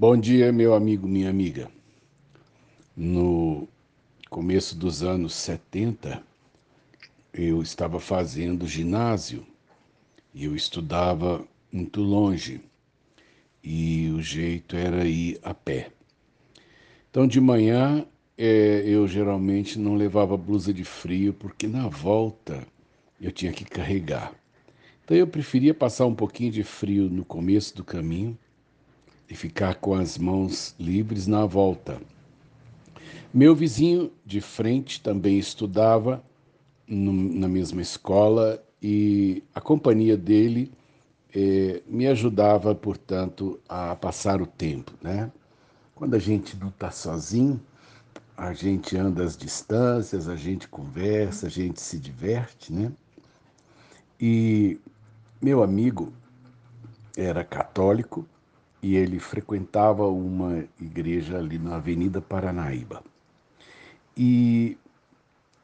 Bom dia, meu amigo, minha amiga. No começo dos anos 70, eu estava fazendo ginásio e eu estudava muito longe e o jeito era ir a pé. Então, de manhã, é, eu geralmente não levava blusa de frio porque na volta eu tinha que carregar. Então, eu preferia passar um pouquinho de frio no começo do caminho e ficar com as mãos livres na volta. Meu vizinho de frente também estudava no, na mesma escola e a companhia dele eh, me ajudava, portanto, a passar o tempo, né? Quando a gente não está sozinho, a gente anda às distâncias, a gente conversa, a gente se diverte, né? E meu amigo era católico e ele frequentava uma igreja ali na Avenida Paranaíba. E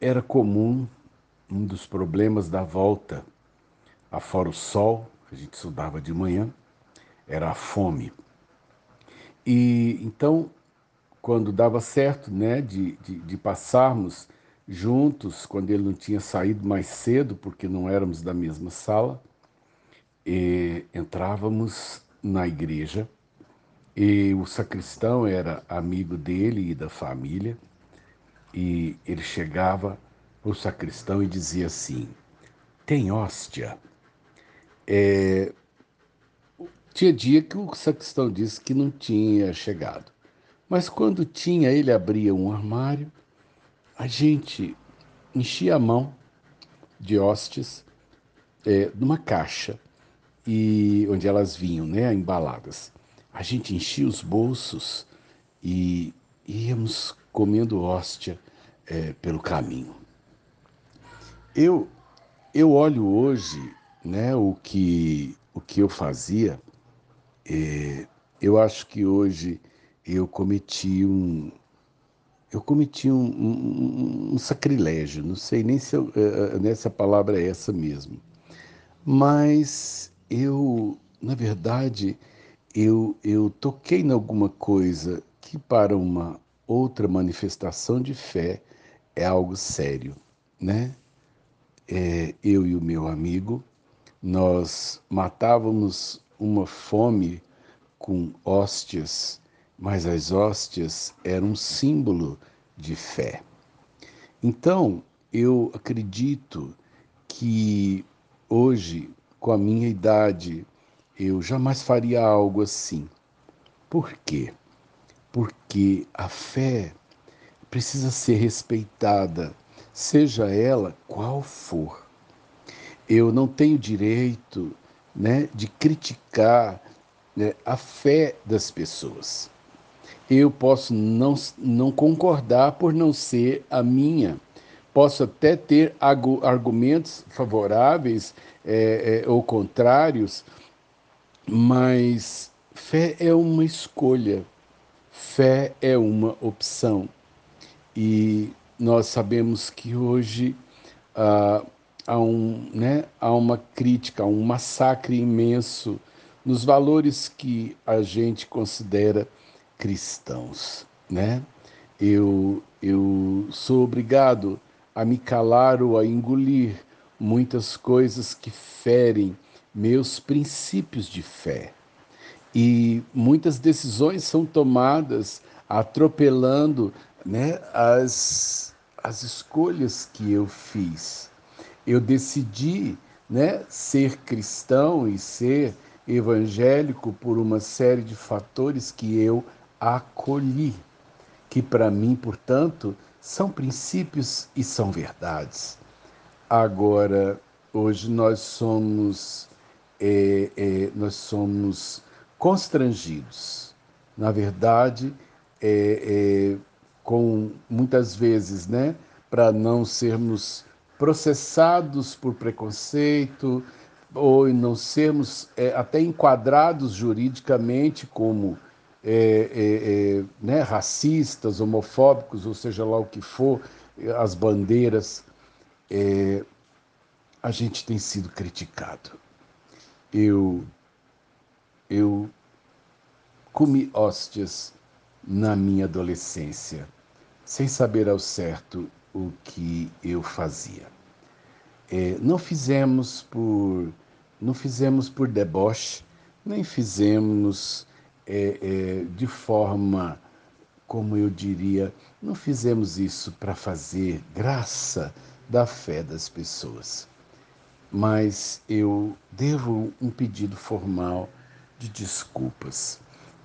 era comum um dos problemas da volta, afora o sol, a gente estudava de manhã, era a fome. E então, quando dava certo, né, de, de, de passarmos juntos, quando ele não tinha saído mais cedo, porque não éramos da mesma sala, e entrávamos na igreja e o sacristão era amigo dele e da família e ele chegava para o sacristão e dizia assim: tem hóstia. É... Tinha dia que o sacristão disse que não tinha chegado, mas quando tinha, ele abria um armário, a gente enchia a mão de hóstias é, numa caixa e onde elas vinham, né, embaladas. A gente enchia os bolsos e íamos comendo hóstia é, pelo caminho. Eu eu olho hoje, né, o que o que eu fazia. É, eu acho que hoje eu cometi um eu cometi um, um, um sacrilégio. Não sei nem se eu, uh, nessa palavra é essa mesmo, mas eu, na verdade, eu, eu toquei em alguma coisa que para uma outra manifestação de fé é algo sério, né? É, eu e o meu amigo, nós matávamos uma fome com hóstias, mas as hóstias eram um símbolo de fé. Então, eu acredito que hoje com a minha idade, eu jamais faria algo assim. Por quê? Porque a fé precisa ser respeitada, seja ela qual for. Eu não tenho direito né, de criticar né, a fé das pessoas. Eu posso não, não concordar por não ser a minha. Posso até ter argumentos favoráveis é, é, ou contrários, mas fé é uma escolha, fé é uma opção. E nós sabemos que hoje ah, há, um, né, há uma crítica, um massacre imenso nos valores que a gente considera cristãos, né? Eu, eu sou obrigado a me calar ou a engolir muitas coisas que ferem meus princípios de fé. E muitas decisões são tomadas atropelando né, as, as escolhas que eu fiz. Eu decidi né, ser cristão e ser evangélico por uma série de fatores que eu acolhi, que para mim, portanto, são princípios e são verdades. Agora, hoje nós somos, é, é, nós somos constrangidos. Na verdade, é, é com muitas vezes, né, para não sermos processados por preconceito ou não sermos é, até enquadrados juridicamente como é, é, é, né, racistas, homofóbicos, ou seja lá o que for, as bandeiras é, a gente tem sido criticado. Eu, eu comi hóstias na minha adolescência, sem saber ao certo o que eu fazia. É, não fizemos por não fizemos por deboche, nem fizemos é, é, de forma, como eu diria, não fizemos isso para fazer graça da fé das pessoas. Mas eu devo um pedido formal de desculpas.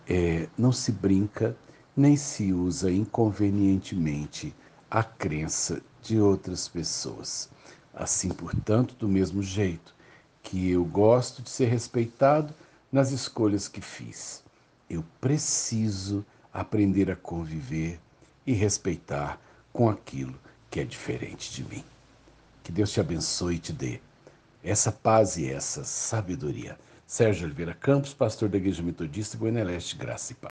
É, não se brinca nem se usa inconvenientemente a crença de outras pessoas. Assim, portanto, do mesmo jeito que eu gosto de ser respeitado nas escolhas que fiz, eu preciso aprender a conviver e respeitar com aquilo que é diferente de mim. Que Deus te abençoe e te dê essa paz e essa sabedoria. Sérgio Oliveira Campos, pastor da Igreja Metodista Goiânia Leste, Graça e Paz.